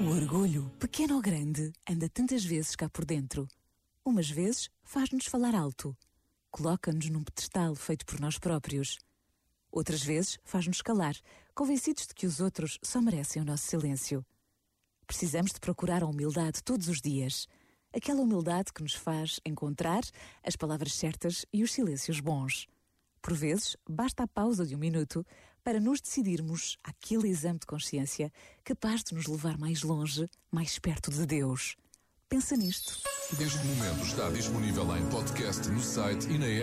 O orgulho, pequeno ou grande, anda tantas vezes cá por dentro. Umas vezes faz-nos falar alto, coloca-nos num pedestal feito por nós próprios. Outras vezes faz-nos calar, convencidos de que os outros só merecem o nosso silêncio. Precisamos de procurar a humildade todos os dias, aquela humildade que nos faz encontrar as palavras certas e os silêncios bons. Por vezes, basta a pausa de um minuto para nos decidirmos aquele exame de consciência capaz de nos levar mais longe, mais perto de Deus. Pensa nisto. Este momento está disponível em podcast no site e na app.